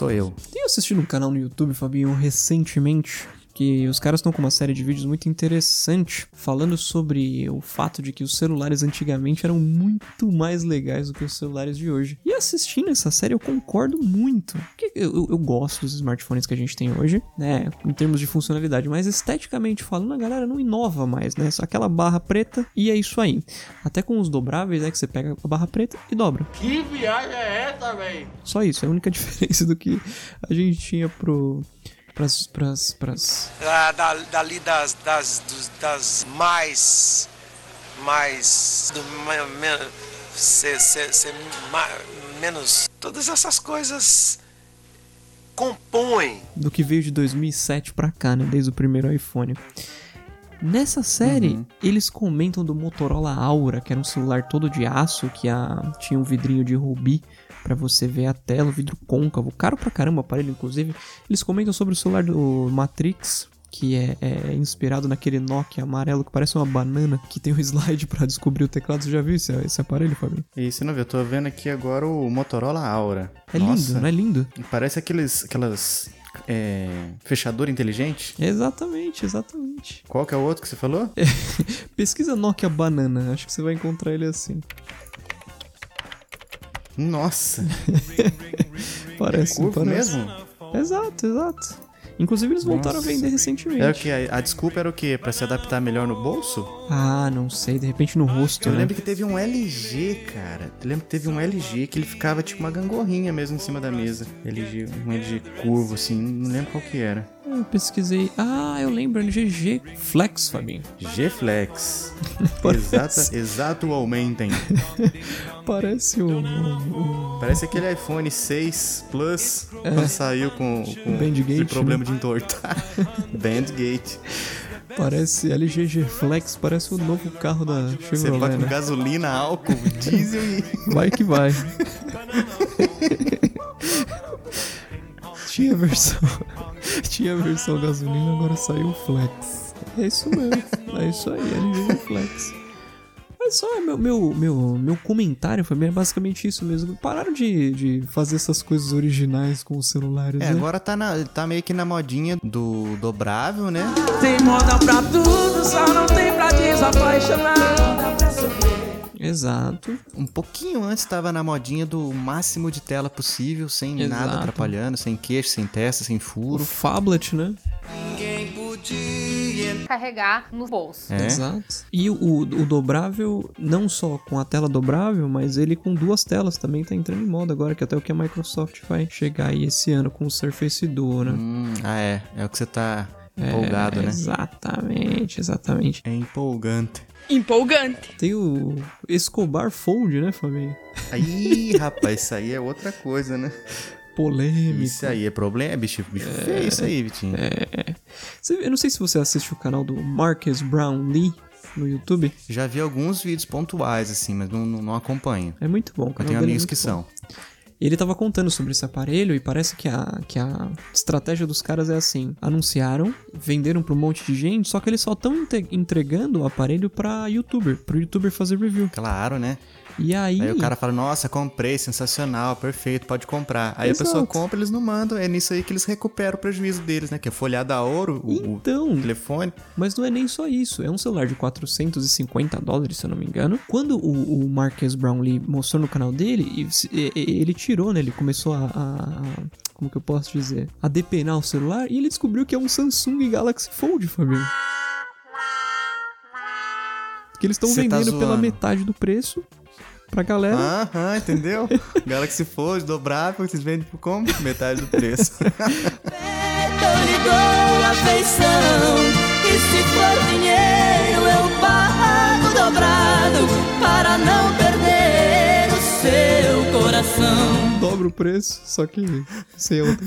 sou eu. Tenho assistido um canal no YouTube, Fabinho, recentemente, que os caras estão com uma série de vídeos muito interessante falando sobre o fato de que os celulares antigamente eram muito mais legais do que os celulares de hoje. E assistindo essa série eu concordo muito. Porque eu, eu, eu gosto dos smartphones que a gente tem hoje, né? Em termos de funcionalidade, mas esteticamente falando, a galera não inova mais, né? Só aquela barra preta e é isso aí. Até com os dobráveis, né? Que você pega a barra preta e dobra. Que viagem é essa, véi? Só isso, é a única diferença do que a gente tinha pro. Pras, pras, pras... Da, da, dali das, das, dos- das mais. mais. Do, me, me, ser, ser, ser ma- menos. Todas essas coisas compõem do que veio de 2007 pra cá, né? Desde o primeiro iPhone. Nessa série, eles comentam do Motorola Aura, que era um celular todo de aço, que a, tinha um vidrinho de rubi pra você ver a tela, o vidro côncavo, caro pra caramba o aparelho, inclusive. Eles comentam sobre o celular do Matrix, que é, é inspirado naquele Nokia amarelo que parece uma banana, que tem um slide pra descobrir o teclado. Você já viu esse, esse aparelho, Fabinho? E você não viu? Eu tô vendo aqui agora o Motorola Aura. É Nossa, lindo, não é lindo? Parece aqueles, aquelas é, fechador inteligente. Exatamente, exatamente. Qual que é o outro que você falou? Pesquisa Nokia Banana, acho que você vai encontrar ele assim. Nossa, Parece, curvo parece. mesmo? Exato, exato. Inclusive eles voltaram Nossa. a vender recentemente. Era o que? A, a desculpa era o quê? Pra se adaptar melhor no bolso? Ah, não sei, de repente no rosto, Eu né? lembro que teve um LG, cara. Eu lembro que teve um LG que ele ficava tipo uma gangorrinha mesmo em cima da mesa. LG, um LG curvo, assim, não lembro qual que era. Eu pesquisei. Ah, eu lembro, LGG Flex, Fabinho. G-Flex. Parece. Exata, exato aumentem. Parece o. Parece aquele iPhone 6 Plus quando saiu com, com Bandgate, problema de entortar. Bandgate. parece LGG Flex, parece o novo carro da Você Chevrolet, vai com né? gasolina, álcool, diesel e. Vai que vai. Tinha versão. Tinha versão gasolina, agora saiu o Flex. É isso mesmo. É isso aí, LG Flex. Só meu, meu, meu, meu comentário foi é basicamente isso mesmo. Pararam de, de fazer essas coisas originais com os celulares, É, né? agora tá, na, tá meio que na modinha do dobrável, né? Tem moda pra tudo, só não tem pra desapaixonar. Exato. Um pouquinho antes tava na modinha do máximo de tela possível, sem Exato. nada atrapalhando, sem queixo, sem testa, sem O furo. Fablet, né? Carregar no bolso. É. Exato. E o, o, dobrável, não só com a tela dobrável, mas ele com duas telas também tá entrando em moda agora, que até o que a Microsoft vai chegar aí esse ano com o Surface Duo, né? Hum, ah, é. É o que você tá empolgado, É, né? Exatamente, exatamente. É empolgante. Empolgante. Tem o Escobar Fold, né, Fabinho? Aí, rapaz, isso aí é outra coisa, né? Polêmico. Isso aí é problema, é bicho, bicho feio isso aí, Vitinho. É. Eu não sei se você assiste o canal do Marcus Brown Lee no YouTube. Já vi alguns vídeos pontuais, assim, mas não, não, não acompanho. É muito bom. o Eu tenho é amigos muito que bom. são. Ele tava contando sobre esse aparelho e parece que a, que a estratégia dos caras é assim: anunciaram, venderam pra um monte de gente, só que eles só estão entregando o aparelho pra youtuber, pro youtuber fazer review. Claro, né? E aí. Aí o cara fala, nossa, comprei, sensacional, perfeito, pode comprar. Aí Exato. a pessoa compra, eles não mandam. É nisso aí que eles recuperam o prejuízo deles, né? Que é folhada a ouro, o, o Então, telefone. mas não é nem só isso. É um celular de 450 dólares, se eu não me engano. Quando o, o Marcus Brownlee mostrou no canal dele, ele tirou, né? Ele começou a, a- Como que eu posso dizer? A depenar o celular e ele descobriu que é um Samsung Galaxy Fold, Fabinho. Que eles estão tá vendendo pela zoando. metade do preço pra galera. Aham, entendeu? Galaxy Fold, dobrável, vocês vendem por como? Metade do preço. Eu lhe dou afeição. E se for dinheiro, eu pago dobrado para não perder o seu coração. dobra o preço, só que sem outra.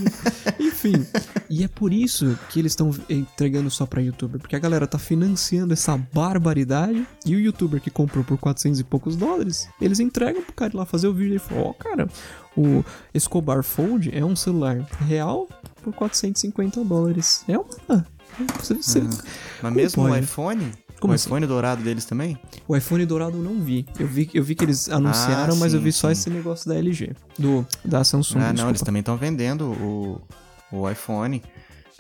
Enfim, e é por isso que eles estão entregando só pra youtuber, porque a galera tá financiando essa barbaridade e o youtuber que comprou por 400 e poucos dólares, eles entregam pro cara ir lá fazer o vídeo e falam: Ó, cara, o Escobar Fold é um celular real por 450 dólares. É uma. Você, você, Mas mesmo o iPhone, Como o assim? iPhone dourado deles também? O iPhone dourado eu não vi. Eu vi, eu vi que eles anunciaram, Ah, mas eu vi só sim. esse negócio da LG. Do, da Samsung. ah, não, desculpa. eles também estão vendendo o, o iPhone.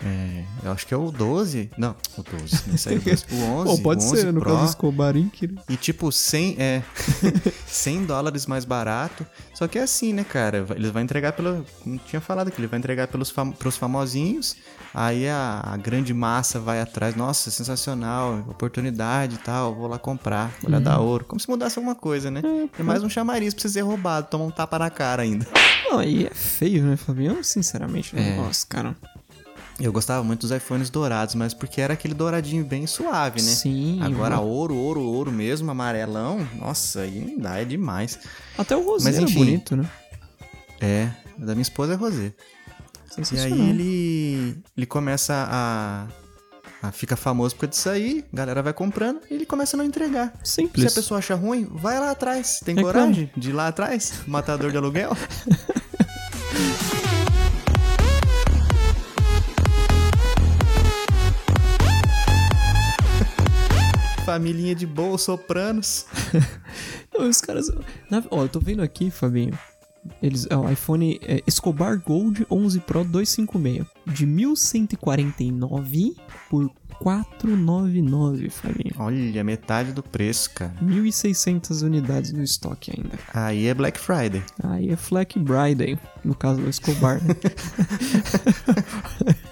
É, eu acho que é o 12. Não, o 12. Não sei, o 12. O 11. Pô, pode o 11 ser, no Pro, caso do Escobar né? E tipo, 100, é, 100 dólares mais barato. Só que é assim, né, cara? Eles vão entregar pelo. Não tinha falado que ele vai entregar pelos fam, pros famosinhos. Aí a, a grande massa vai atrás. Nossa, sensacional, oportunidade e tal. Vou lá comprar. Vou lá dar ouro. Como se mudasse alguma coisa, né? É mais um chamariz pra você ser roubado. Tomar um tapa na cara ainda. Não, aí é feio, né, Fabião? Sinceramente, É. nossa, cara. Eu gostava muito dos iPhones dourados, mas porque era aquele douradinho bem suave, né? Sim. Agora, mano. ouro, ouro, ouro mesmo, amarelão. Nossa, aí não dá, é demais. Até o Mas roseiro é bonito, né? É, da minha esposa é Rosé. E aí ele, ele começa a, a fica famoso por causa disso aí, a galera vai comprando e ele começa a não entregar. Se Simples. a pessoa acha ruim, vai lá atrás. Tem Reclama. coragem de ir lá atrás? Matador de aluguel? Família de boa, sopranos. Não, os caras. na- ó, eu tô vendo aqui, Fabinho. Eles, ó, o iPhone é, Escobar Gold 11 Pro 256. De 1149 por 499, Fabinho. Olha, metade do preço, cara. 1.600 unidades no estoque ainda. Aí é Black Friday. Aí é Black Friday, no caso do Escobar. né?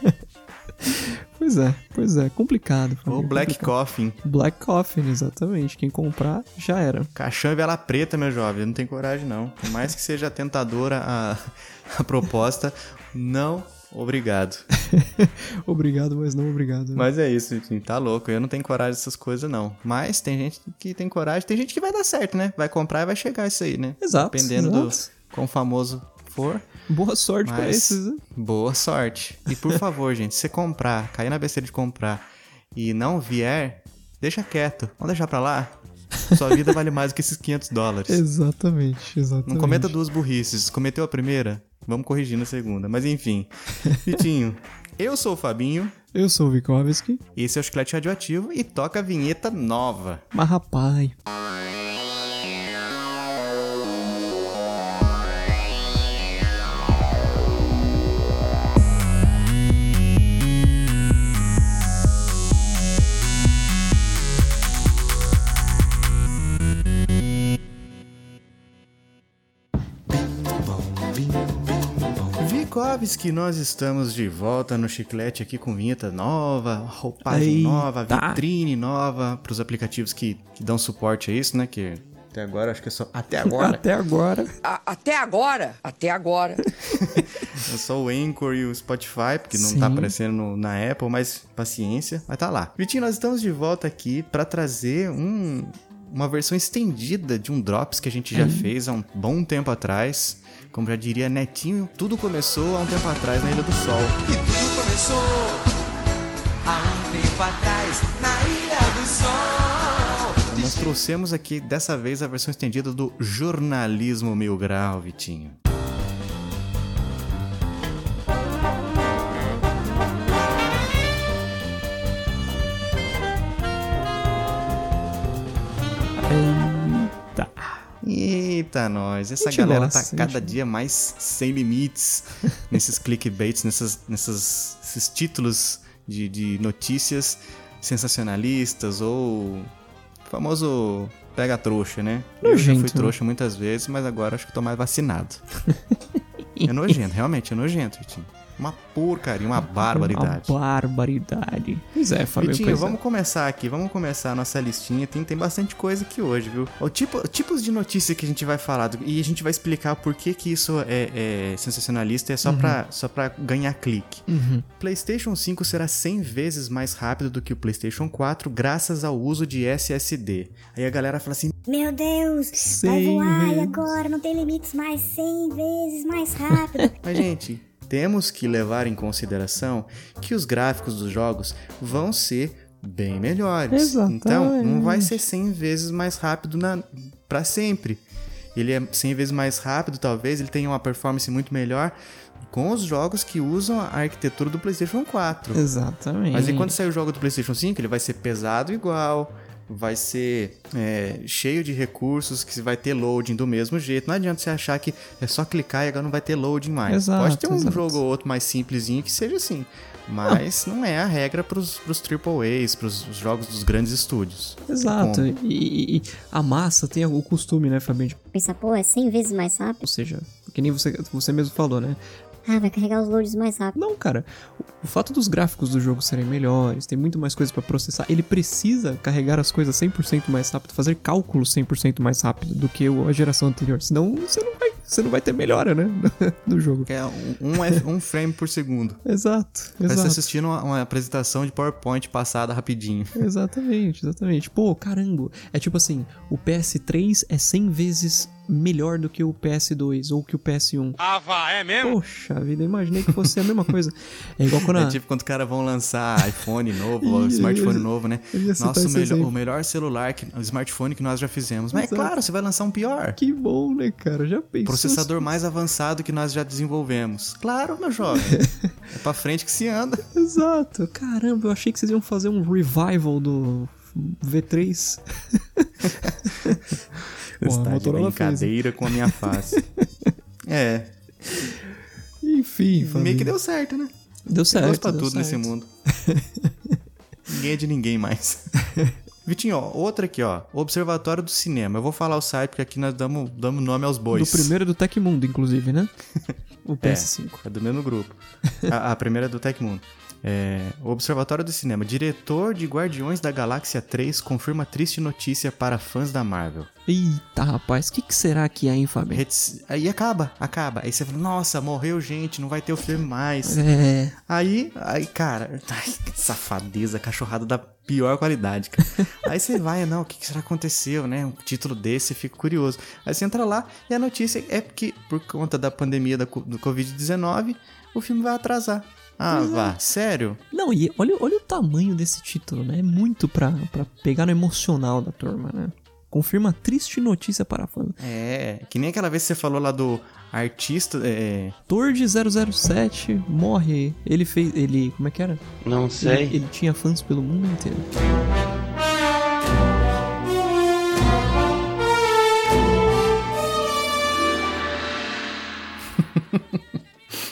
pois é, pois é, complicado. Ou Fabinho, Black complicado. Coffin. Black Coffin, exatamente. Quem comprar, já era. Caixão e vela preta, meu jovem. Não tem coragem, não. Por mais que seja tentadora a, a proposta, não obrigado. obrigado, mas não obrigado. né? Mas é isso, gente. Tá louco. Eu não tenho coragem dessas coisas, não. Mas tem gente que tem coragem. Tem gente que vai dar certo, né? Vai comprar e vai chegar isso aí, né? Exato, Dependendo exato. do quão famoso for. Boa sorte pra Mas esses, boa sorte. E por favor, gente, se você comprar, cair na besteira de comprar e não vier, deixa quieto. Vamos deixar pra lá. Sua vida vale mais do que esses 500 dólares. Exatamente, exatamente. Não cometa duas burrices. Cometeu a primeira, vamos corrigir na segunda. Mas enfim. Vitinho, eu sou o Fabinho, Eu sou o Vikovski, esse é o Chiclete Radioativo e toca a vinheta nova. mas rapaz. Vikovski, nós estamos de volta no Chiclete aqui com vinheta nova, roupagem Eita. nova, vitrine nova para os aplicativos que, que dão suporte a isso, né? Que até agora acho que é só até agora Até agora. A- até agora, até agora. é só o Anchor e o Spotify, porque não Sim. tá aparecendo no- na Apple, mas paciência, vai tá lá. Vitinho, nós estamos de volta aqui para trazer um uma versão estendida de um Drops que a gente já fez há um bom tempo atrás. Como já diria Netinho, tudo começou há um tempo atrás na Ilha do Sol. E tudo começou há um tempo atrás na Ilha do Sol. Nós trouxemos aqui dessa vez a versão estendida do Jornalismo Mil Grau, Vitinho. Eita, nós. Essa galera tá cada gente- dia mais sem limites nesses clickbaits, nessas, nessas, esses títulos de, de notícias sensacionalistas ou famoso pega trouxa, né? Eu já Nojento, fui né? trouxa muitas vezes, mas agora acho que tô mais vacinado. é nojento, realmente é nojento, Vitinho. Uma porcaria, uma barbaridade. Uma barbaridade. Pois é, Fabio. Vitinho, pois é. vamos começar aqui, vamos começar a nossa listinha. Tem, tem bastante coisa aqui hoje, viu? O tipo, tipos de notícia que a gente vai falar do- e a gente vai explicar por que, que isso é, é sensacionalista, é só, pra, só pra ganhar clique. Uhum. PlayStation 5 será 100 vezes mais rápido do que o PlayStation 4 graças ao uso de SSD. Aí a galera fala assim: Meu Deus, vai voar vezes. agora não tem limites mais 100 vezes mais rápido. Mas, gente, temos que levar em consideração que os gráficos dos jogos vão ser bem melhores. Exatamente. Então, não vai ser 100 vezes mais rápido na... para sempre. Ele é 100 vezes mais rápido, talvez, ele tenha uma performance muito melhor com os jogos que usam a arquitetura do PlayStation 4. Exatamente. Mas e quando sair o jogo do PlayStation 5, ele vai ser pesado igual, vai ser é, cheio de recursos, que vai ter loading do mesmo jeito. Não adianta você achar que é só clicar e agora não vai ter loading mais. Exato, Pode ter um exato. jogo ou outro mais simplesinho que seja assim. Mas não, é a regra pros, pros AAAs, pros os jogos dos grandes estúdios. Exato. Como? E, e- a massa tem o costume, né, Fabinho? de- Pensa, pô, é 100 vezes mais rápido. Ou seja, que nem você, você mesmo falou, né? Ah, vai carregar os loads mais rápido. Não, cara. O, fato dos gráficos do jogo serem melhores, tem muito mais coisas pra processar. Ele precisa carregar as coisas 100% mais rápido, fazer cálculos 100% mais rápido do que o- a geração anterior. Senão você não vai, você não vai ter melhora, né? do jogo. É um, um um frame por segundo. Exato, Parece exato. assistindo uma, uma apresentação de PowerPoint passada rapidinho. Exatamente, exatamente. Pô, caramba. É tipo assim, o PS3 é 100 vezes melhor do que o PS2 ou que o PS1. Ah, vá, é mesmo? Poxa vida, imaginei que fosse a mesma coisa. É igual quando a... É tipo quando os caras vão lançar iPhone novo, smartphone novo, né? Nossa, o, melhor- o melhor celular, que, o smartphone que nós já fizemos. Mas Exato. é claro, você vai lançar um pior. Que bom, né, cara? Já pensou? Processador mais avançado que nós já desenvolvemos. Claro, meu jovem. é pra frente que se anda. Exato. Caramba, eu achei que vocês iam fazer um revival do V3. Pô, a Está de Motorola fez. brincadeira com a minha face. é, Enfim, meio família. que deu certo, né? Deu certo. Gosto pra deu tudo nesse certo. mundo. ninguém é de ninguém mais. Vitinho, ó, outra aqui, ó. Observatório do Cinema. Eu vou falar o site porque aqui nós damos, damos nome aos Do bois. primeiro é do Tecmundo, inclusive, né? O É, PS5. é do mesmo grupo. a, a primeira é do Tecmundo. É, o Observatório do Cinema. Diretor de Guardiões da Galáxia 3 confirma triste notícia para fãs da Marvel. Eita, rapaz, o que, que será que é, hein, Fabinho? Reti- Aí acaba, acaba. Aí você fala, nossa, morreu gente, não vai ter o filme mais. É. Aí, aí, cara, ai, que safadeza, cachorrada da pior qualidade, cara. aí você vai, não, o que, que será que aconteceu, né? Um título desse, fica curioso. Aí você entra lá e a notícia é que, por conta da pandemia da, do Covid-19, o filme vai atrasar. Ah, vá, sério? Não, e olha, olha o tamanho desse título, né? É muito pra, pra pegar no emocional da turma, né? Confirma triste notícia para fãs. É, que nem aquela vez que você falou lá do artista. É, Ator de 007 morre. Ele fez. Ele. Como é que era? Não Ele, ele tinha fãs pelo mundo inteiro.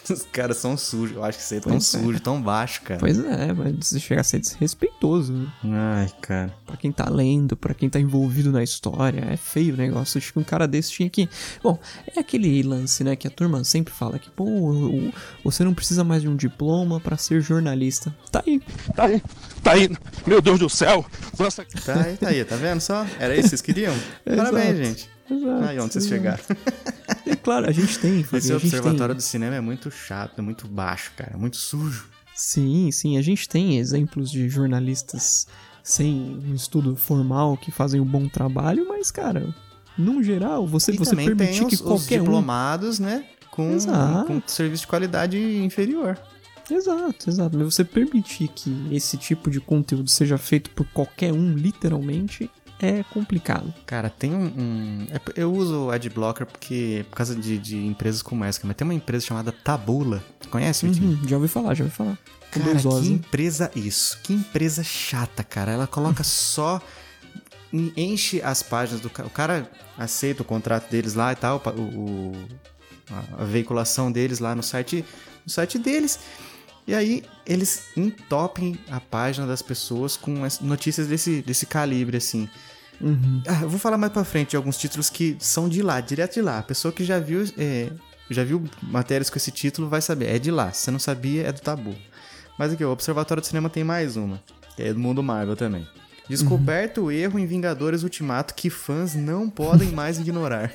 Os caras são sujos. Eu acho que você é tão Pois é. sujo, tão baixo, cara. Pois é, mas chega a ser desrespeitoso. né? Ai, cara. Pra quem tá lendo, pra quem tá envolvido na história, é feio o negócio. Acho que um cara desse tinha que. Bom, é aquele lance, né, que a turma sempre fala que, pô, você não precisa mais de um diploma pra ser jornalista. Tá aí. Tá aí, tá aí. Meu Deus do céu. Lança Tá aí, tá aí, tá vendo só? Era isso que vocês queriam? Parabéns, gente. Exato, Aí onde vocês chegaram. É claro, a gente tem, Fabinho, Esse observatório tem. do cinema é muito chato, é muito baixo, cara, muito sujo. Sim, sim, a gente tem exemplos de jornalistas sem um estudo formal que fazem um bom trabalho, mas, cara, num geral, você, E você permitir tem que os, os qualquer um. diplomados, né? Com, Exato. com serviço de qualidade inferior. Exato, exato. Mas você permitir que esse tipo de conteúdo seja feito por qualquer um, literalmente, é complicado. Cara, tem um. um- é eu uso o Adblocker porque, por causa de, de empresas como essa, mas tem uma empresa chamada Tabula. Conhece, Vitinho? Uhum, já ouvi falar, já ouvi falar. Cara, que empresa isso? Que empresa chata, cara. Ela coloca só. en- Enche as páginas do cara. O cara aceita o contrato deles lá e tal, o, o- a, a veiculação deles lá no site, no site deles. E aí eles entopem a página das pessoas com as notícias desse, desse calibre, assim. Uhum. Ah, vou falar mais pra frente de alguns títulos que são de lá, direto de lá. A pessoa que já viu, é, já viu matérias com esse título vai saber. É de lá. Se você não sabia, é do tabu. Mas aqui, o Observatório do Cinema tem mais uma. É do mundo Marvel também. Descoberto o erro em Vingadores Ultimato que fãs não podem mais ignorar.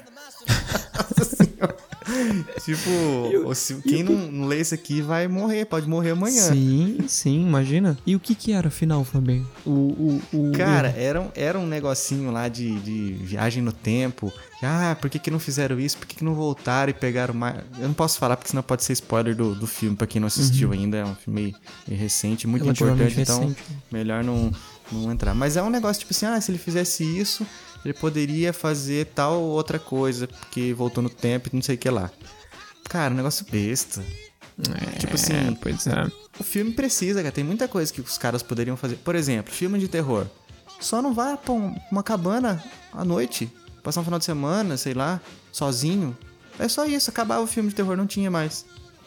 Nossa senhora. Tipo, o- se- quem não, não lê isso aqui vai morrer, pode morrer amanhã. Sim, sim, imagina. E o que que era afinal, Fabinho? O, o, o Cara, era um, era um negocinho lá de, de viagem no tempo. Ah, por que, que não fizeram isso? Por que, que não voltaram e pegaram mais. Eu não posso falar porque senão pode ser spoiler do, do filme, pra quem não assistiu ainda. É um filme meio, meio recente, muito importante, então recente. melhor não, não entrar. Mas é um negócio tipo assim: ah, se ele fizesse isso, ele poderia fazer tal outra coisa, porque voltou no tempo e não sei o que lá. Cara, um negócio besta. tipo assim, Pois é. o filme precisa, cara. Tem muita coisa que os caras poderiam fazer. Por exemplo, filme de terror. Só não vá pra um- uma cabana à noite, passar um final de semana, sei lá, sozinho. É só isso, acabava o filme de terror, não tinha mais.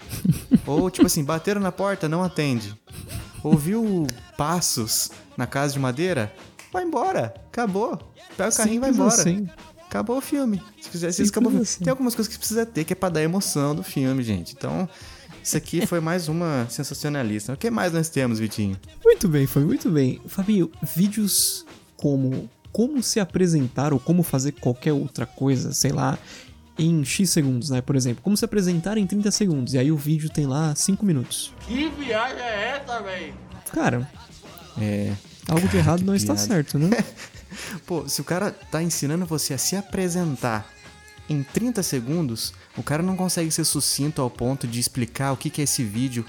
Ou, tipo assim, bateram na porta, não atende. Ouviu passos na casa de madeira? Vai embora, acabou. Pega o carrinho e vai embora. assim. Acabou o filme. Se fizer isso, acabou o filme. assim. Tem algumas coisas que precisa ter, que é pra dar emoção do filme, gente. Então, isso aqui foi mais uma sensacionalista. O que mais nós temos, Vitinho? Muito bem, foi muito bem. Fabinho, vídeos como como se apresentar ou como fazer qualquer outra coisa, sei lá, em X segundos, né? Por exemplo, como se apresentar em 30 segundos. E aí o vídeo tem lá 5 minutos. Que viagem é essa, velho? Cara, É. algo de errado não está certo, né? Pô, se o cara tá ensinando você a se apresentar em 30 segundos, o cara não consegue ser sucinto ao ponto de explicar o que, que é esse vídeo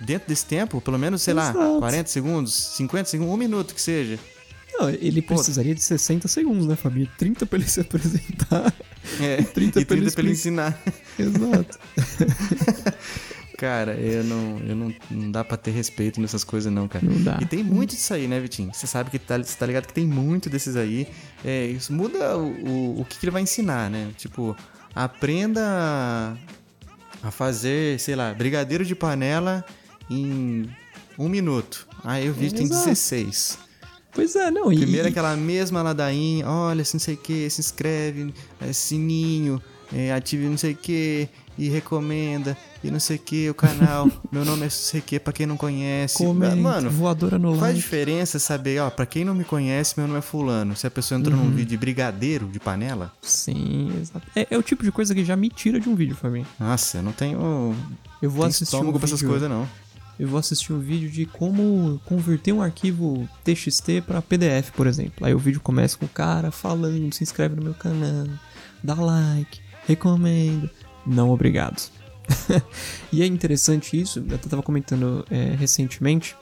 dentro desse tempo, pelo menos, sei lá, Exato. 40 segundos, 50 segundos, um minuto que seja. Não, ele precisaria de 60 segundos, né, Fabinho? 30 pra ele se apresentar. É, 30 e pra ele 30 pra ele ensinar. Exato. Cara, eu não, eu não, não dá pra ter respeito nessas coisas, não, cara. Não dá. E tem muito disso aí, né, Vitinho? Você sabe que tá, tá ligado que tem muito desses aí. É, isso muda o, o, o que, que ele vai ensinar, né? Tipo, aprenda a fazer, sei lá, brigadeiro de panela em um minuto. Aí o vídeo tem Exato. 16. Pois é, não. e- Primeiro aquela mesma ladainha, olha, se não sei o que, se inscreve, é, sininho, é, ative não sei o que, e recomenda, e não sei o que, o canal, meu nome é não sei o que, pra quem não conhece. Comenta, Mano, voadora no faz like. diferença saber, ó, pra quem não me conhece, meu nome é fulano. Se a pessoa entrou Uhum. num vídeo de brigadeiro de panela, Sim, exato. É, é o tipo de coisa que já me tira de um vídeo, Fabinho. nossa, eu não tenho, Eu vou assistir estômago um pra essas coisas, não. Eu vou assistir um vídeo de como converter um arquivo TXT pra PDF, por exemplo. Aí o vídeo começa com o cara falando, se inscreve no meu canal, dá like, recomenda. Não, obrigado. e é interessante isso, eu tava comentando é, recentemente,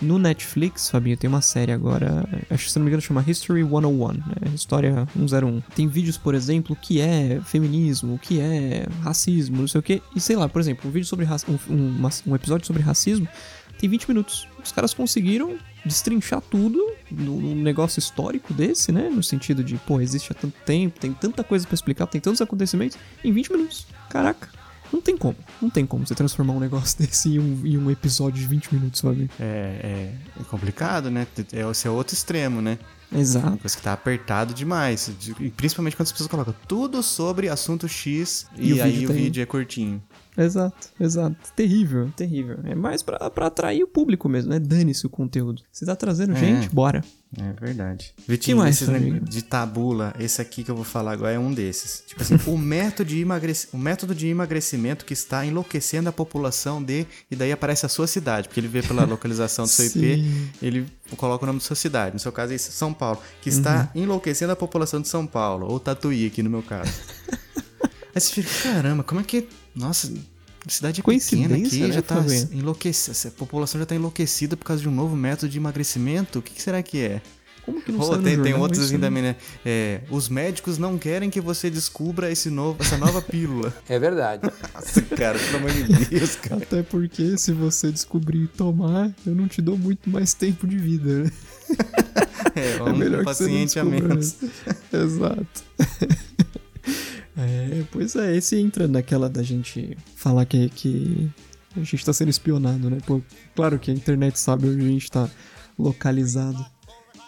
no Netflix, Fabinho, tem uma série agora, acho que se não me engano chama History 101, né? História 101. Tem vídeos, por exemplo, que é feminismo, que é racismo, não sei o que. E sei lá, por exemplo, um vídeo sobre um, um, um episódio sobre racismo tem 20 minutos. Os caras conseguiram destrinchar tudo num negócio histórico desse, né? No sentido de, pô, existe há tanto tempo, tem tanta coisa pra explicar, tem tantos acontecimentos em 20 minutos. Caraca. Não tem como, não tem como você transformar um negócio desse em um, em um episódio de 20 minutos, sabe? É, é, é complicado, né? É, esse é outro extremo, né? Exato. Coisa que tá apertado demais. de- principalmente quando as pessoas colocam tudo sobre assunto X E e, o aí vídeo o vídeo é curtinho. Exato, exato. Terrível, terrível. É mais pra, pra atrair o público mesmo, né? Dane-se o conteúdo. Você tá trazendo É. gente? Bora. É verdade. Vitinho, mais, de tabula, esse aqui que eu vou falar agora é um desses. Tipo assim, o método de, emagrec... o método de emagrecimento que está enlouquecendo a população de. E daí aparece a sua cidade, porque ele vê pela localização do seu IP, ele coloca o nome da sua cidade. No seu caso é isso, São Paulo. Que está Uhum. enlouquecendo a população de São Paulo. Ou Tatuí aqui no meu caso. Aí você fica, caramba, como é que. Nossa. Cidade pequena Coincidência, aqui né, já tá enlouquecida. A população já tá enlouquecida por causa de um novo método de emagrecimento. O que, que será que é? Como que não no tem, tem outros assim né? também, né? É, os médicos não querem que você descubra esse novo, essa nova pílula. É verdade. Nossa, cara, pelo amor de Deus, cara. Até porque se você descobrir e tomar, eu não te dou muito mais tempo de vida, né? É, É um melhor que paciente você a não descubra, menos. né? Exato. É, pois é, esse entra naquela da gente falar que, que a gente tá sendo espionado, né? Pô, claro que a internet sabe onde a gente tá localizado.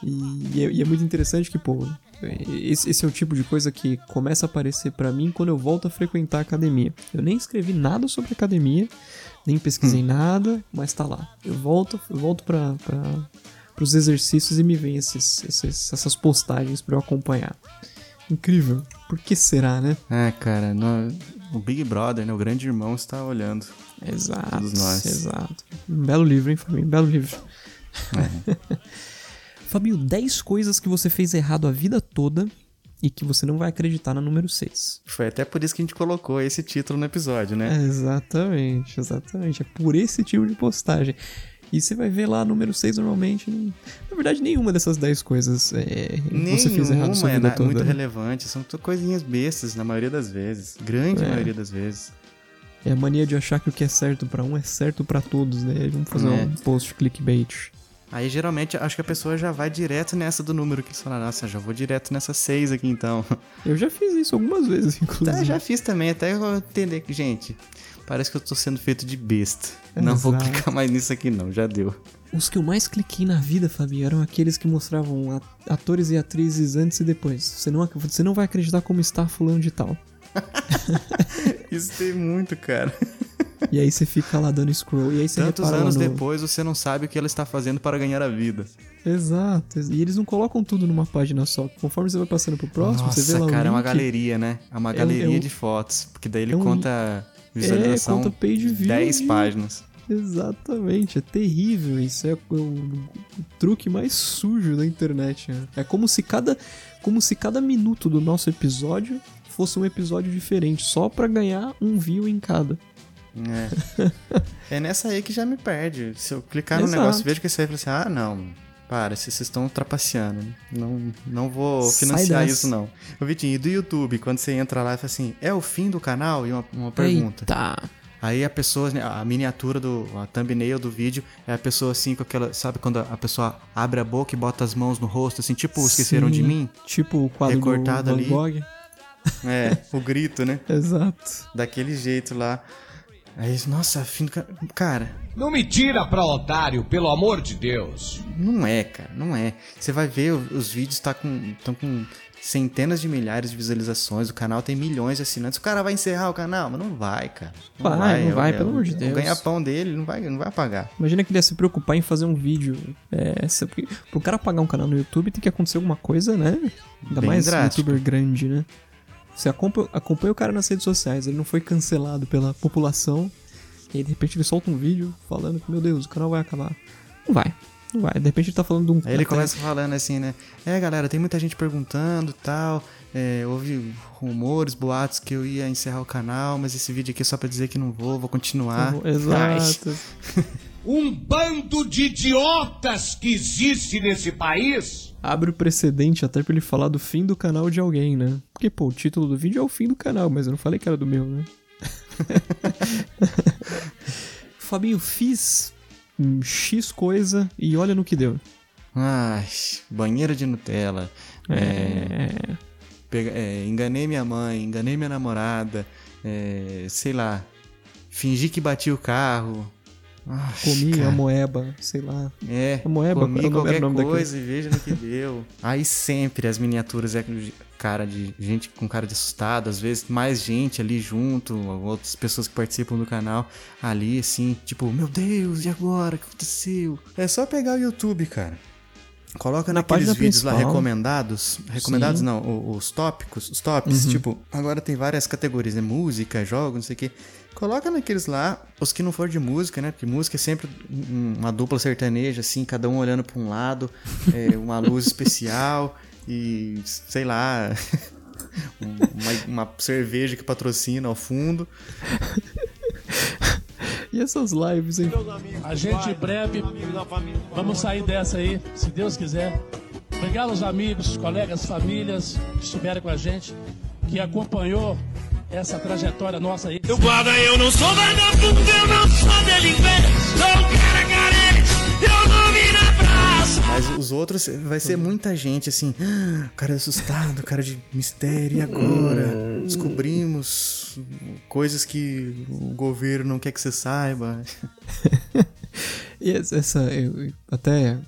E, e é, e é muito interessante que, pô, esse, esse é o tipo de coisa que começa a aparecer pra mim quando eu volto a frequentar a academia. Eu nem escrevi nada sobre academia, nem pesquisei nada, mas tá lá. Eu volto, eu volto pra, pra, pros exercícios e me vem esses, esses- essas postagens pra eu acompanhar. Incrível. Por que será, né? É, cara, no- o Big Brother, né? O grande irmão está olhando. Exato. Todos nós. Exato. Um belo livro, hein, Fabinho? Um belo livro. Fabinho, 10 coisas que você fez errado a vida toda e que você não vai acreditar na número 6. Foi até por isso que a gente colocou esse título no episódio, né? Exatamente, exatamente. É por esse tipo de postagem. E você vai ver lá, número 6 normalmente. não- Na verdade, nenhuma dessas 10 coisas é, você fez errado sua Nenhuma é vida na- toda. muito né? relevante. São coisinhas bestas, na maioria das vezes. Grande É. maioria das vezes. É a mania de achar que o que é certo pra um é certo pra todos, né? Vamos fazer É. um post clickbait. Aí geralmente acho que a pessoa já vai direto nessa do número que eles falam, nossa, já vou direto nessa 6 aqui então. Eu já fiz isso algumas vezes, inclusive. É, já fiz também, até eu entender que, gente, parece que eu tô sendo feito de besta. Não vou clicar mais nisso aqui não, já deu. Os que eu mais cliquei na vida, Fabinho, eram aqueles que mostravam atores e atrizes antes e depois. Você não, você não vai acreditar como está fulano de tal. Isso tem muito, cara. E aí você fica lá dando scroll. E aí você Tantos anos no... depois você não sabe o que ela está fazendo para ganhar a vida. Exato. E eles não colocam tudo numa página só. Conforme você vai passando pro próximo, Nossa, você vê lá cara, é o uma link. galeria, né? É uma É um- galeria é um- de fotos, porque daí ele é um- conta visualização É, conta page view 10 de- páginas. Exatamente, é terrível. Isso é o, o truque mais sujo da internet. né? É como se cada, como se cada minuto do nosso episódio fosse um episódio diferente, só pra ganhar um view em cada. É. é nessa aí que já me perde. Se eu clicar no Exato. negócio, vejo que isso aí e falo assim: ah, não. Para, vocês estão trapaceando. Não, não vou financiar isso, não. Ô, Vitinho, e do YouTube, quando você entra lá e fala assim, é o fim do canal? E uma, uma pergunta. Eita. Aí a pessoa, né, a miniatura do, a thumbnail do vídeo é a pessoa assim com aquela, sabe quando a pessoa abre a boca e bota as mãos no rosto, assim, tipo, esqueceram de Sim, mim? Tipo o quadro Recortado do Van ali. Gogh. É, o grito, né? Exato. Daquele jeito lá. Aí, nossa, fim do ca- Cara, Não me tira pra otário, pelo amor de Deus. não é, cara, não é. Você vai ver, o- os vídeos tá com, estão com centenas de milhares de visualizações, o canal tem milhões de assinantes. O cara vai encerrar o canal? Mas não vai, cara. Vai, não vai, é pelo o- amor de O Deus. ganha-pão dele não vai, não vai apagar. Imagina que ele ia se preocupar em fazer um vídeo. É, se- porque pro cara pagar um canal no YouTube tem que acontecer alguma coisa, né? Ainda Bem mais drástico. youtuber grande, né? Você acompanha, acompanha o cara nas redes sociais, ele não foi cancelado pela população. E aí, de repente, ele solta um vídeo falando que, meu Deus, o canal vai acabar. Não vai. Não vai. De repente, ele tá falando de um. Aí ele começa falando assim, né? É, galera, tem muita gente perguntando tal. É, houve rumores, boatos que eu ia encerrar o canal, mas esse vídeo aqui é só pra dizer que não vou, vou continuar. Exato. Um bando de idiotas que existe nesse país. Abre o precedente até pra ele falar do fim do canal de alguém, né? Porque, pô, o título do vídeo é o fim do canal, mas eu não falei que era do meu, né? Fabinho, fiz hum, X coisa e olha no que deu. Ai, banheira de Nutella. É. pega- é, enganei minha mãe, enganei minha namorada. é, sei lá. Fingi que bati o carro. Ai, Comi cara. a moeba, sei lá. É, A moeba, comi qualquer coisa e veja no que deu. Aí sempre as miniaturas é com cara de gente com cara de assustado, às vezes mais gente ali junto, outras pessoas que participam do canal ali assim, tipo, meu Deus, e agora? O que aconteceu? É só pegar o YouTube, cara. Coloca Na naqueles página vídeos lá principal. recomendados. Recomendados Sim. não, o- os tópicos, os tops, Uhum. tipo, agora tem várias categorias, né? Música, jogos, não sei o quê. Coloca naqueles lá, os que não for de música, né? Porque música é sempre um- uma dupla sertaneja, assim, cada um olhando pra um lado, é, uma luz especial e, sei lá, um- uma, uma cerveja que patrocina ao fundo. E essas lives, hein? A gente em breve vamos sair dessa aí, se Deus quiser. Obrigado aos amigos, colegas, famílias que estiveram com a gente, que acompanhou essa trajetória nossa aí. Eu guarda, eu não sou vagabundo, eu não sou delinquente, sou um cara carente, eu dormi na praça. Mas os outros vai ser muita gente, assim, "Ah, cara assustado, cara de mistério, e agora? Descobrimos coisas que o governo não quer que você saiba. E essa, eu- até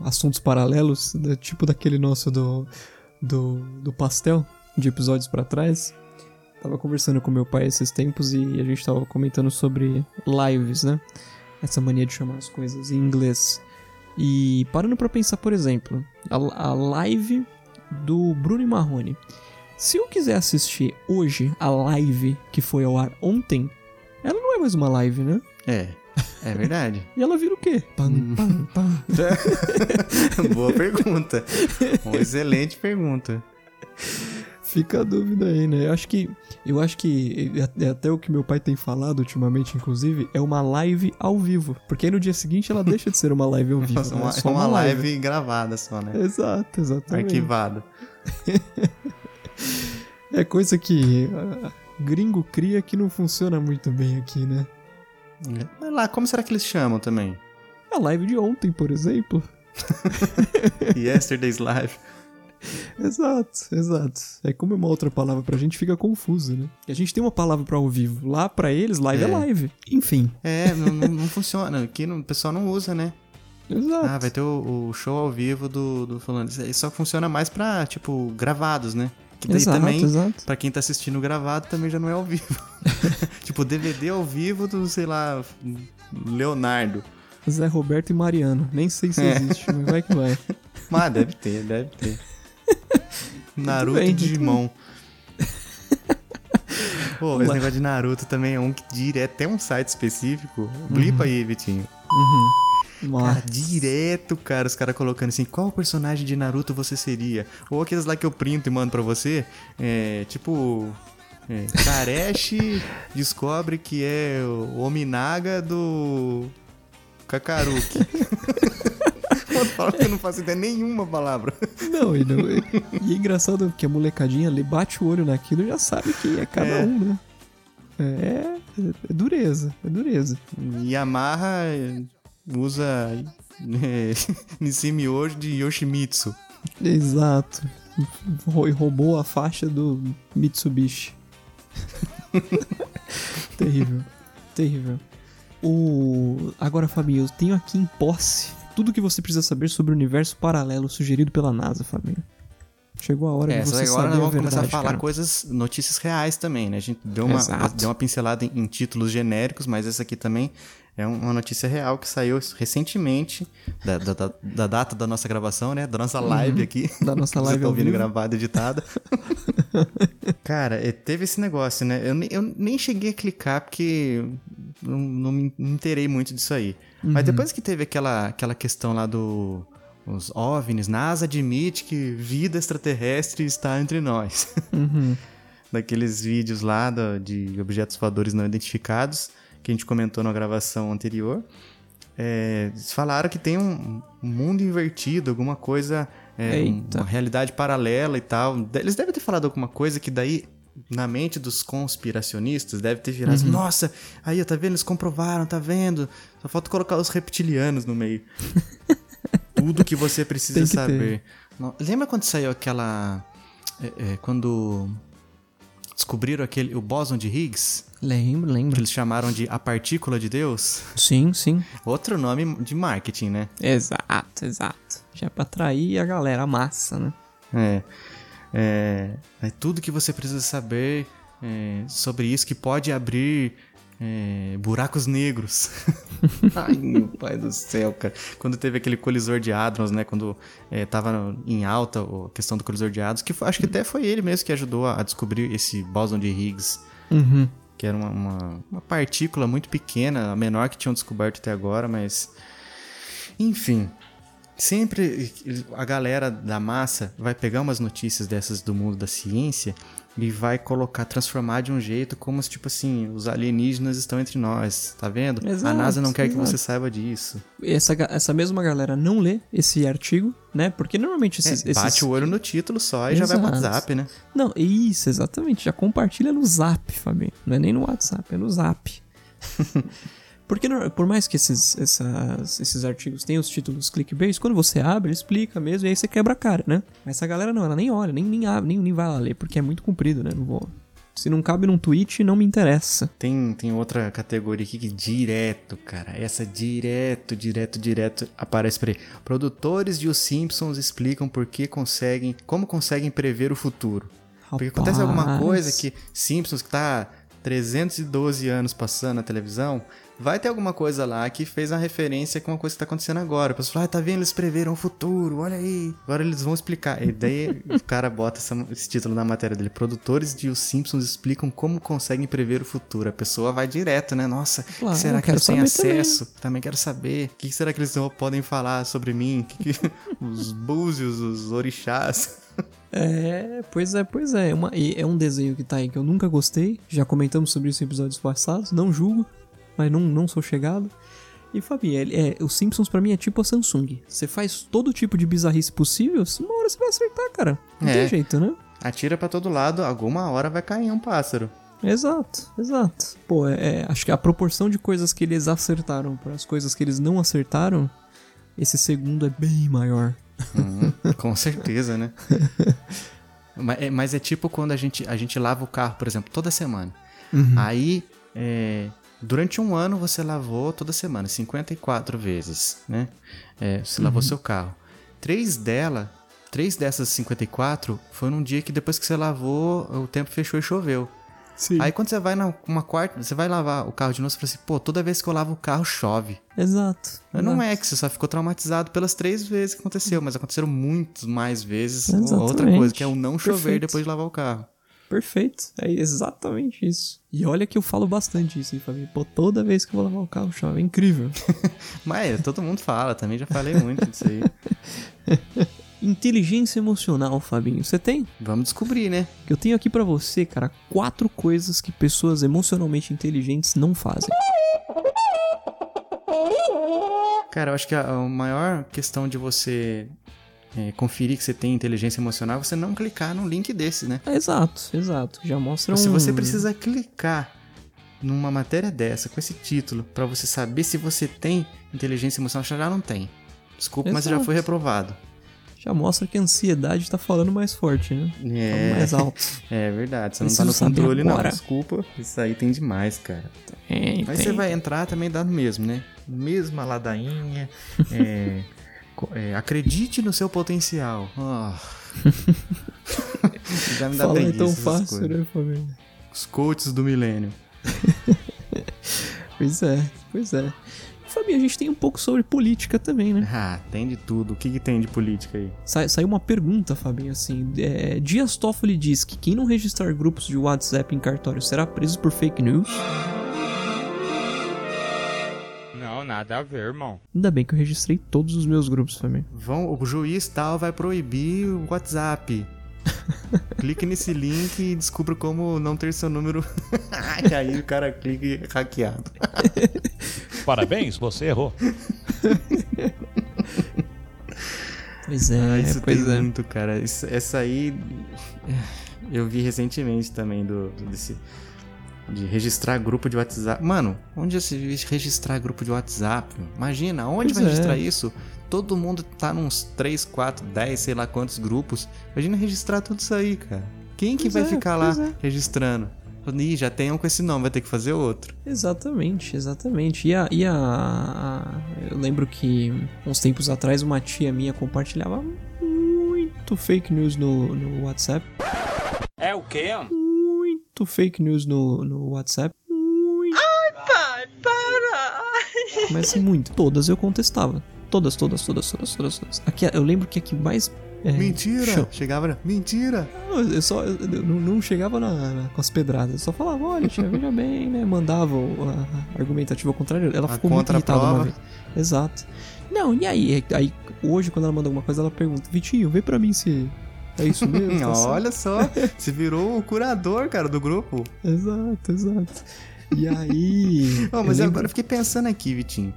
assuntos paralelos, né, tipo daquele nosso do, do, do pastel, de episódios pra trás. Tava conversando com meu pai esses tempos e a gente tava comentando sobre lives, né? Essa mania de chamar as coisas em inglês. E parando pra pensar, por exemplo, a, a live do Bruno e Marrone. Se eu quiser assistir hoje a live que foi ao ar ontem, ela não é mais uma live, né? É, é verdade. E ela vira o quê? Pam, pam, pam. Boa pergunta. Uma excelente pergunta. Fica a dúvida aí, né? Eu acho que. Eu acho que. é Até o que meu pai tem falado ultimamente, inclusive, é uma live ao vivo. Porque aí no dia seguinte ela deixa de ser uma live ao vivo. Né? uma, É só uma live gravada só, né? Exato, exatamente. Arquivada. É coisa que. gringo cria que não funciona muito bem aqui, né? Mas lá, como será que eles chamam também? A live de ontem, por exemplo. Yesterday's Live. Exato, exato. É como é uma outra palavra pra gente, fica confuso, né? E a gente tem uma palavra pra ao vivo. Lá pra eles, live é, É. live. Enfim. É, não, não- não funciona. Aqui não- o pessoal não usa, né? Exato. Ah, vai ter o, o show ao vivo do, do fulano. Isso só funciona mais pra, tipo, gravados, né? Que daí Exato, também, exato. pra quem tá assistindo gravado, também já não é ao vivo. tipo, DVD ao vivo do, sei lá, Leonardo. Zé Roberto e Mariano. Nem sei se É. existe, mas vai que vai. Mas deve ter, deve ter. Naruto e Digimon. Pô, esse negócio de Naruto também é um que direto, tem um site específico. Blipa aí, Vitinho. Uhum. Cara, direto, cara, os caras colocando assim, qual personagem de Naruto você seria? Ou aqueles lá que eu printo e mando pra você, é, tipo... É, Kareshi descobre que é o Ominaga do Kakaruki. Fala que eu não faço ideia nenhuma palavra. Não, e, não, e é engraçado que a molecadinha ali bate o olho naquilo e já sabe que é cada É. um, né? É, é dureza, é dureza. Yamaha é, usa é, Nishimi hoje de Yoshimitsu. Exato. E roubou a faixa do Mitsubishi. terrível. Terrível. O... Agora, Fabinho, eu tenho aqui em posse tudo que você precisa saber sobre o universo paralelo sugerido pela NASA, Fabinho. Chegou a hora É, de você agora nós a vamos verdade, começar a falar cara. coisas, notícias reais também, né? A gente deu uma, Exato. deu uma pincelada em, em títulos genéricos, mas essa aqui também é um- uma notícia real que saiu recentemente, da, da- da- da data da nossa gravação, né? Da nossa live Uhum. aqui. Da nossa live Você tá ouvindo gravada, editada. Cara, é, teve esse negócio, né? Eu, eu nem cheguei a clicar porque não, não me inteirei muito disso aí. Mas Uhum. depois que teve aquela, aquela questão lá do... Os OVNIs, NASA admite que vida extraterrestre está entre nós. Uhum. Daqueles vídeos lá do- de objetos voadores não identificados, que a gente comentou na gravação anterior. É, eles falaram que tem um, um mundo invertido, alguma coisa, é, um- uma realidade paralela e tal. Eles devem ter falado alguma coisa que daí, na mente dos conspiracionistas, deve ter virado assim, Uhum. nossa, aí, tá vendo? Eles comprovaram, tá vendo? Só falta colocar os reptilianos no meio. Tudo que você precisa que saber. No- Lembra quando saiu aquela... é, é, quando descobriram aquele, o bóson de Higgs? Lembro, Que lembro. eles chamaram de a partícula de Deus? Sim, sim. Outro nome de marketing, né? Exato, exato. Já é pra atrair a galera, a massa, né? É. É, é tudo que você precisa saber é, sobre isso que pode abrir é, buracos negros. Ai, meu pai do céu, cara. Quando teve aquele colisor de hadrons, né? Quando é, tava em alta a questão do colisor de hadrons, que foi- acho que até foi ele mesmo que ajudou a, a descobrir esse bóson de Higgs. Uhum. que era uma, uma, uma partícula muito pequena, a menor que tinham descoberto até agora, mas. Enfim. Sempre a galera da massa vai pegar umas notícias dessas do mundo da ciência e vai colocar, transformar de um jeito como se, tipo assim, os alienígenas estão entre nós, tá vendo? a Exato, NASA não quer que exato. você saiba disso. Essa, essa mesma galera não lê esse artigo, né? Porque normalmente esses. É, bate esses- o olho no título só e já vai pro Exato. WhatsApp, né? Não, isso, exatamente. Já compartilha no Zap, Fabinho. Não é nem no WhatsApp, é no Zap. Porque por mais que esses, essas- esses artigos tenham os títulos clickbait, quando você abre, ele explica mesmo e aí você quebra a cara, né? Mas essa galera não, ela nem olha, nem, nem abre, nem, nem vai lá ler, porque é muito comprido, né? Não vou. Se não cabe num tweet, não me interessa. Tem, tem outra categoria aqui que direto, cara. Essa direto, direto, direto aparece por aí. Produtores de Os Simpsons explicam por que conseguem, como conseguem prever o futuro. Porque acontece alguma Rapaz. coisa que Simpsons que tá 312 anos passando na televisão, vai ter alguma coisa lá que fez uma referência com uma coisa que tá acontecendo agora. A pessoa fala, ah, tá vendo? Eles preveram o futuro, olha aí. Agora eles vão explicar. E daí o cara bota essa- esse título na matéria dele. Produtores de Os Simpsons explicam como conseguem prever o futuro. A pessoa vai direto, né? Nossa, o Claro, que será eu que eles têm saber também. acesso? Também quero saber. O que será que eles podem falar sobre mim? Que que- os búzios, os orixás. É, pois é, pois é. Uma, é um desenho que tá aí que eu nunca gostei. Já comentamos sobre isso em episódios passados. Não julgo, mas não, não sou chegado. E Fabi, ele- é, os Simpsons pra mim é tipo a Samsung. Você faz todo tipo de bizarrice possível, uma hora você vai acertar, cara. Não É. tem jeito, né? Atira pra todo lado, alguma hora vai cair um pássaro. Exato, exato. Pô, é, é, acho que a proporção de coisas que eles acertaram para as coisas que eles não acertaram, esse segundo é bem maior. Uhum, com certeza, né? mas, é, mas é tipo quando a gente, a gente lava o carro, por exemplo, toda semana. Uhum. Aí, é, durante um ano você lavou toda semana, 54 vezes, né? É, você lavou Uhum. seu carro. Três dela, três dessas 54 foi num dia que depois que você lavou, o tempo fechou e choveu. Sim. Aí quando você vai na uma quarta, você vai lavar o carro de novo, você fala assim, pô, toda vez que eu lavo o carro chove. Exato. Não exato. é que você só ficou traumatizado pelas três vezes que aconteceu, mas aconteceram muitas mais vezes outra Exatamente. coisa, que é o não chover Perfeito. depois de lavar o carro. Perfeito. É exatamente isso. E olha que eu falo bastante isso, hein, Fabinho? Pô, toda vez que eu vou lavar o carro chove. É incrível. Mas é, todo mundo fala, também já falei muito disso aí. Inteligência emocional, Fabinho. Você tem? Vamos descobrir, né? Eu tenho aqui pra você, cara, quatro coisas que pessoas emocionalmente inteligentes não fazem. Cara, eu acho que a, a maior questão de você é, conferir que você tem inteligência emocional é você não clicar num link desse, né? Exato, exato. Já mostra um... Se você precisa clicar numa matéria dessa, com esse título, pra você saber se você tem inteligência emocional, já não tem. Desculpa, mas você já Exato. foi reprovado. Já mostra que a ansiedade tá falando mais forte, né? É. Falando mais alto. É verdade, você Preciso não tá no controle, não. Desculpa, isso aí tem demais, cara. Tem, Mas tem. você vai entrar também dá no mesmo, né? Mesma ladainha. é, é, acredite no seu potencial. Ah. Já me dá Fala é tão fácil, coisas. né, Fabinho? Os coaches do milênio. Pois é, pois é. Fabinho, a gente tem um pouco sobre política também, né? Ah, tem de tudo. O que, que tem de política aí? Sa saiu uma pergunta, Fabinho, assim. É, Dias Toffoli diz que quem não registrar grupos de WhatsApp em cartório será preso por fake news. Não, nada a ver, irmão. Ainda bem que eu registrei todos os meus grupos, Fabinho. Vão, o juiz tal vai proibir o WhatsApp. Clique nesse link e descubra como não ter seu número. e aí o cara clica hackeado. Parabéns, você errou. Pois é, Ah, isso pois tem é. muito, cara. Isso- essa aí eu vi recentemente também do, do- desse de registrar grupo de WhatsApp. Mano, onde já se viu registrar grupo de WhatsApp? Imagina, onde Pois vai registrar é. isso? Todo mundo tá nos 3, 4, 10, sei lá quantos grupos. Imagina registrar tudo isso aí, cara. Quem que Pois vai é, ficar lá é. registrando? Ih, já tem um com esse nome, vai ter que fazer outro. Exatamente, exatamente. E a, e a, a- Eu lembro que uns tempos atrás uma tia minha compartilhava muito fake news no, no WhatsApp. É o quê? Muito fake news no, no WhatsApp. Ai, pai, para! Mas muito. Todas eu contestava. Todas, todas, todas, todas, todas. todas. Aqui, eu lembro que a que mais. É, Mentira! cham- Chegava, mentira! Não, Eu só eu, eu não, chegava na, na- com as pedradas, eu só falava, olha, tia, veja bem, né? Mandava a, a argumentativa ao contrário. Ela A ficou muito irritada uma vez. Exato. Não, e aí? Aí, hoje, quando ela manda alguma coisa, ela pergunta, Vitinho, vê pra mim se é isso mesmo. tá certo?" Olha só, você virou o curador, cara, do grupo. Exato, exato. E aí. Oh, eu mas lembro- agora eu fiquei pensando aqui, Vitinho.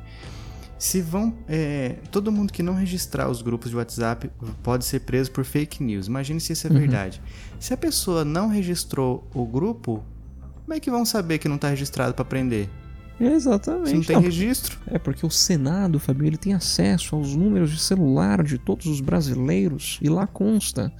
Se vão. é, todo mundo que não registrar os grupos de WhatsApp pode ser preso por fake news. Imagine se isso é Uhum. verdade. Se a pessoa não registrou o grupo, como é que vão saber que não tá registrado pra prender? Exatamente. Se não tem registro. É porque o Senado, Fabio, ele tem acesso aos números de celular de todos os brasileiros e lá consta.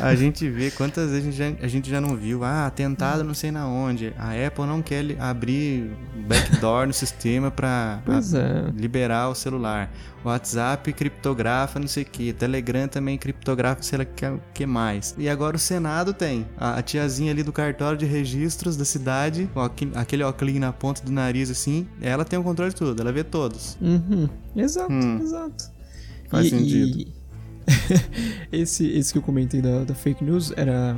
A gente vê quantas vezes a gente já, a gente já não viu. Ah, atentado não sei na onde. A Apple não quer abrir backdoor no sistema pra Pois a- é. liberar o celular. O WhatsApp criptografa não sei o que. Telegram também criptografa sei lá o que, mais. E agora o Senado tem. A, a tiazinha ali do cartório de registros da cidade, aquele óculos na ponta do nariz assim, ela tem o controle de tudo. Ela vê todos. Uhum. Exato, Hum. exato. Faz E- sentido. e- esse, esse que eu comentei da, da fake news era.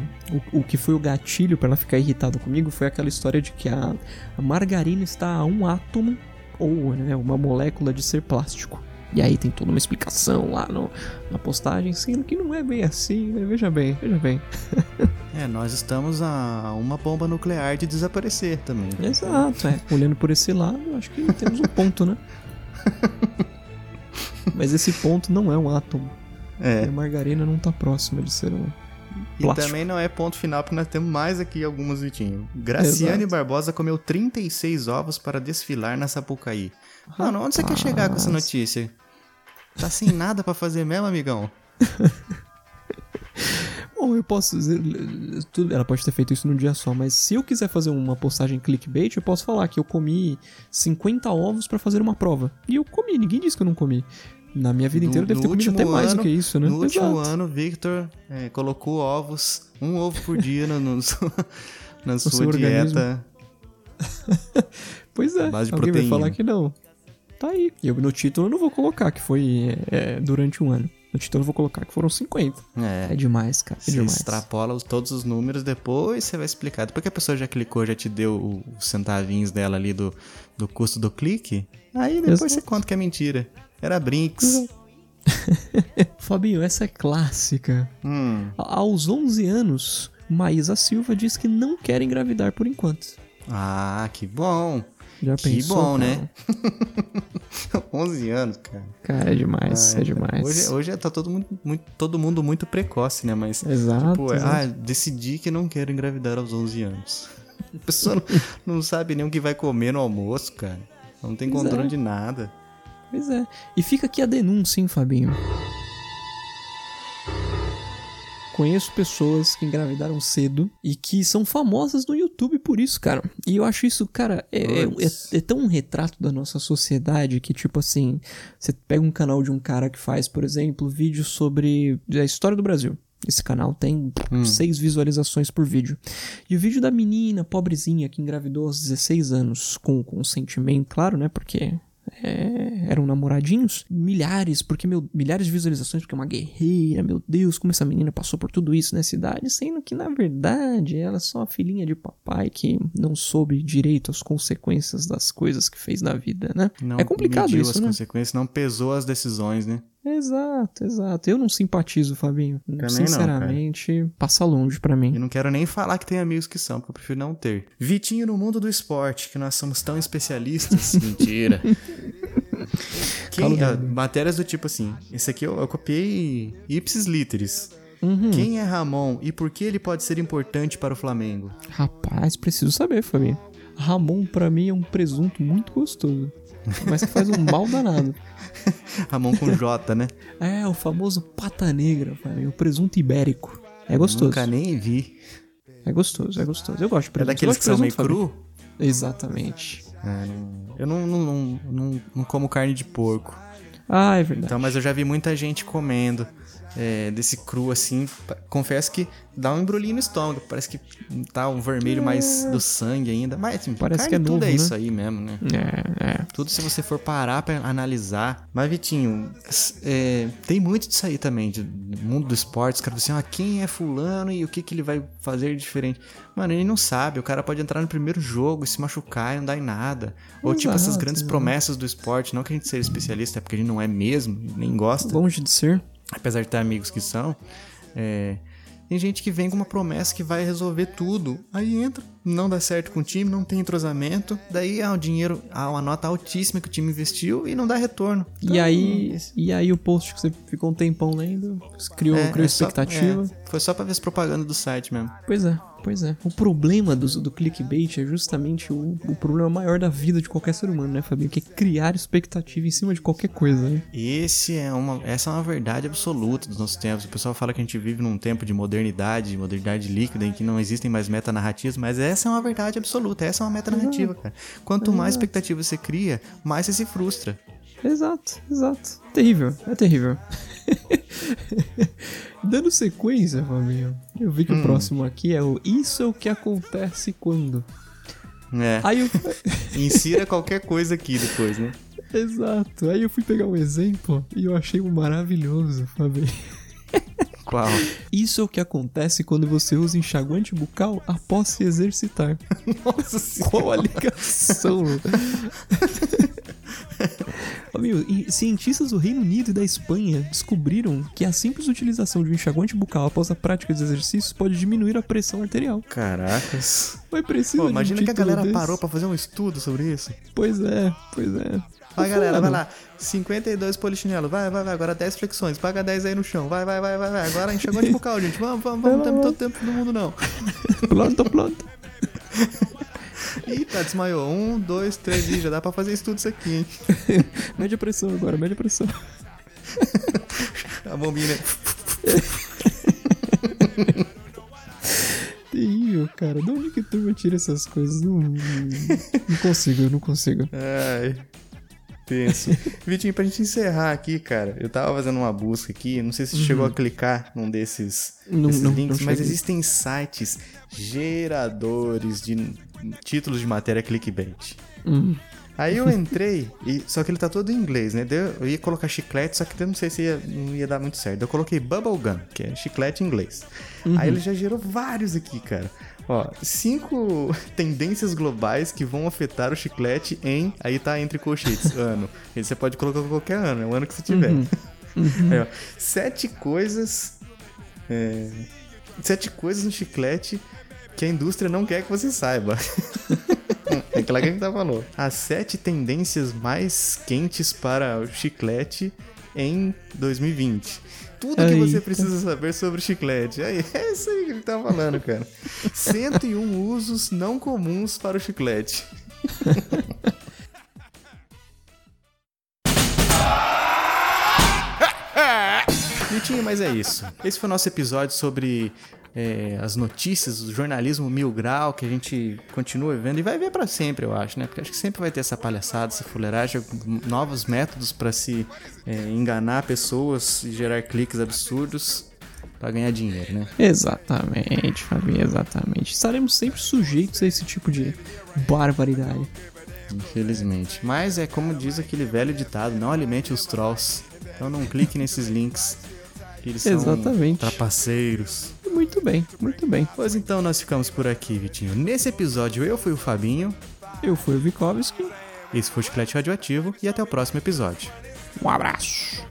O, o que foi o gatilho pra ela ficar irritada comigo foi aquela história de que a, a margarina está a um átomo ou né, uma molécula de ser plástico. E aí tem toda uma explicação lá no, na postagem, sendo que não é bem assim, né? Veja bem, veja bem. É, nós estamos a uma bomba nuclear de desaparecer também. Exato, é. Olhando por esse lado, acho que temos um ponto, né? Mas esse ponto não é um átomo. É. E a margarina não tá próxima de ser um. E plástico. também não é ponto final, porque nós temos mais aqui algumas, Vitinho. Graciane Exato. Barbosa comeu 36 ovos para desfilar na Sapucaí. Mano, onde você quer chegar com essa notícia? Tá sem nada pra fazer mesmo, amigão? Bom, eu posso dizer. Ela pode ter feito isso num dia só, mas se eu quiser fazer uma postagem clickbait, eu posso falar que eu comi 50 ovos pra fazer uma prova. E eu comi, ninguém disse que eu não comi. Na minha vida inteira eu devo ter comido até mais do que isso, né? No último Exato. ano, Victor é, colocou ovos, um ovo por dia no, no- na sua organismo. dieta. Pois é, base de alguém vai proteína. falar que não. Tá aí. Eu, no título eu não vou colocar que foi é, durante um ano. No título eu vou colocar que foram 50. É. É demais, cara. É Você demais. extrapola os- todos os números, depois você vai explicar. Depois que a pessoa já clicou, já te deu os centavinhos dela ali do, do custo do clique, aí depois Exato. você conta que é mentira. Era Brinks. Fabinho, essa é clássica. Hum. Aos 11 anos, Maísa Silva diz que não quer engravidar por enquanto. Ah, que bom. Já que pensou, bom, cara? né? 11 anos, cara. Cara, é demais, Ah, é demais. Hoje, hoje tá todo mundo, muito, todo mundo muito precoce, né? Mas, Exato, tipo, é, exato. ah, decidi que não quero engravidar aos 11 anos. A pessoa não, não sabe nem o que vai comer no almoço, cara. Não tem controle é. de nada. Pois é. E fica aqui a denúncia, hein, Fabinho? Conheço pessoas que engravidaram cedo e que são famosas no YouTube por isso, cara. E eu acho isso, cara, é, é, é- é tão um retrato da nossa sociedade que, tipo assim, você pega um canal de um cara que faz, por exemplo, vídeos sobre a história do Brasil. Esse canal tem seis visualizações por vídeo. E o vídeo da menina pobrezinha que engravidou aos 16 anos, com consentimento, claro, né? Porque é, eram namoradinhos. Milhares, porque, meu, milhares de visualizações, porque é uma guerreira, meu Deus, como essa menina passou por tudo isso nessa idade, sendo que, na verdade, ela é só a filhinha de papai que não soube direito as consequências das coisas que fez na vida, né? Não é complicado mediu isso, as né? consequências, não pesou as decisões, né? Exato, exato. Eu não simpatizo, Fabinho. não, Sinceramente, passa longe pra mim. E não quero nem falar que tem amigos que são, porque eu prefiro não ter. Vitinho no mundo do esporte, que nós somos tão especialistas. Mentira. Quem, dele. matérias do tipo assim, esse aqui eu, eu copiei ipsis literis. Uhum. Quem é Ramon e por que ele pode ser importante para o Flamengo? Rapaz, preciso saber, Fabinho. Ramon, pra mim, é um presunto muito gostoso. Mas que faz um mal danado. Ramon com J, né? É, o famoso pata negra, Fabinho. O presunto ibérico. É gostoso. Nunca nem vi. É gostoso, é gostoso. Eu gosto de É presunto. daqueles Eu que são meio cru? Exatamente. É, eu não, não, não, não, não como carne de porco. Ah, é verdade. Então, mas eu já vi muita gente comendo é, desse cru assim. Confesso que dá um embrulhinho no estômago. Parece que tá um vermelho mais do sangue ainda. Mas assim, Parece que é tudo novo, é né? isso aí mesmo, né? É, é. Tudo se você for parar pra analisar. Mas, Vitinho, é, tem muito disso aí também, de, do mundo do esporte. Os caras assim, ah, quem é fulano e o que, que ele vai fazer diferente? Mano, ele não sabe. O cara pode entrar no primeiro jogo e se machucar e não dar em nada. Ou tipo essas Exato, grandes exato. promessas do esporte. Não que a gente seja especialista, é porque a gente não é mesmo, nem gosta. Longe de ser. Apesar de ter amigos que são. É, tem gente que vem com uma promessa que vai resolver tudo. Aí entra, não dá certo com o time, não tem entrosamento. Daí há o dinheiro, há uma nota altíssima que o time investiu e não dá retorno. E Então, aí, e aí o post que você ficou um tempão lendo, criou, é, criou é só- expectativa. é, foi só pra ver as propagandas do site mesmo. Pois é, pois é. O problema do, do clickbait é justamente o, o problema maior da vida de qualquer ser humano, né, Fabinho? Que é criar expectativa em cima de qualquer coisa, né? Esse é uma, essa é uma verdade absoluta dos nossos tempos. O pessoal fala que a gente vive num tempo de modernidade, de modernidade líquida, em que não existem mais metanarrativas, mas essa é uma verdade absoluta. Essa é uma metanarrativa, cara. Quanto mais expectativa você cria, mais você se frustra. Exato, exato. Terrível, é terrível. Dando sequência, Fabinho, eu vi que Hum. o próximo aqui é o Isso é o que acontece quando. É. Aí eu. Insira qualquer coisa aqui depois, né? Exato. Aí eu fui pegar um exemplo e eu achei um maravilhoso, Fabinho. Qual? Isso é o que acontece quando você usa enxaguante bucal após se exercitar. Nossa senhora. Qual a ligação? Amigo, cientistas do Reino Unido e da Espanha descobriram que a simples utilização de um enxaguante bucal após a prática de exercícios pode diminuir a pressão arterial. Caracas. Mas precisa Pô, de um imagina que a galera desse? parou pra fazer um estudo sobre isso. Pois é, pois é. Vai, galera, vai lá. 52 polichinelos. Vai, vai, vai. Agora 10 flexões. Paga 10 aí no chão. Vai, vai, vai, vai, vai. Agora enxergou de bucal, gente. Vamos, vamos, vamos. Não temos todo tempo do mundo, não. Pronto, pronto. Tá, desmaiou. Um, dois, três. Ih, já dá pra fazer estudo isso aqui, hein? Mede a pressão agora, mede a pressão. A bombinha, né? Terrível, cara. De onde que turma tira essas coisas? Não, não consigo, eu não consigo. Ai. Tenso. Vitinho, pra gente encerrar aqui, cara, eu tava fazendo uma busca aqui, não sei se você Uhum. chegou a clicar num desses, Não- desses não- links, não mas existem sites geradores de títulos de matéria clickbait. Hum. Aí eu entrei, e, só que ele tá todo em inglês, né? Eu ia colocar chiclete, só que eu não sei se ia, não ia dar muito certo. Eu coloquei bubblegum, que é chiclete em inglês. Uhum. Aí ele já gerou vários aqui, cara. Ó, cinco tendências globais que vão afetar o chiclete em. Aí tá entre colchetes, ano. Você pode colocar qualquer ano, é o ano que você tiver. Uhum. Uhum. Aí, ó, sete coisas. é, sete coisas no chiclete que a indústria não quer que você saiba. É aquela que a gente tá falando. As sete tendências mais quentes para o chiclete em 2020. Tudo que você Eita. precisa saber sobre chiclete. Aí, é isso aí que ele tá falando, cara. 101 usos não comuns para o chiclete. Vitinho, mas é isso. Esse foi o nosso episódio sobre é, as notícias do jornalismo mil grau, que a gente continua vendo e vai ver pra sempre, eu acho, né? Porque acho que sempre vai ter essa palhaçada, essa fuleiragem, novos métodos pra se é, enganar pessoas e gerar cliques absurdos pra ganhar dinheiro, né? Exatamente, Fabinho, exatamente. Estaremos sempre sujeitos a esse tipo de barbaridade. Infelizmente. Mas é como diz aquele velho ditado: não alimente os trolls. Então não clique nesses links. Que eles são Exatamente. trapaceiros. Muito bem, muito bem. Pois então nós ficamos por aqui, Vitinho. Nesse episódio eu fui o Fabinho. Eu fui o Vikovski. Esse foi o Chiclete Radioativo e até o próximo episódio. Um abraço.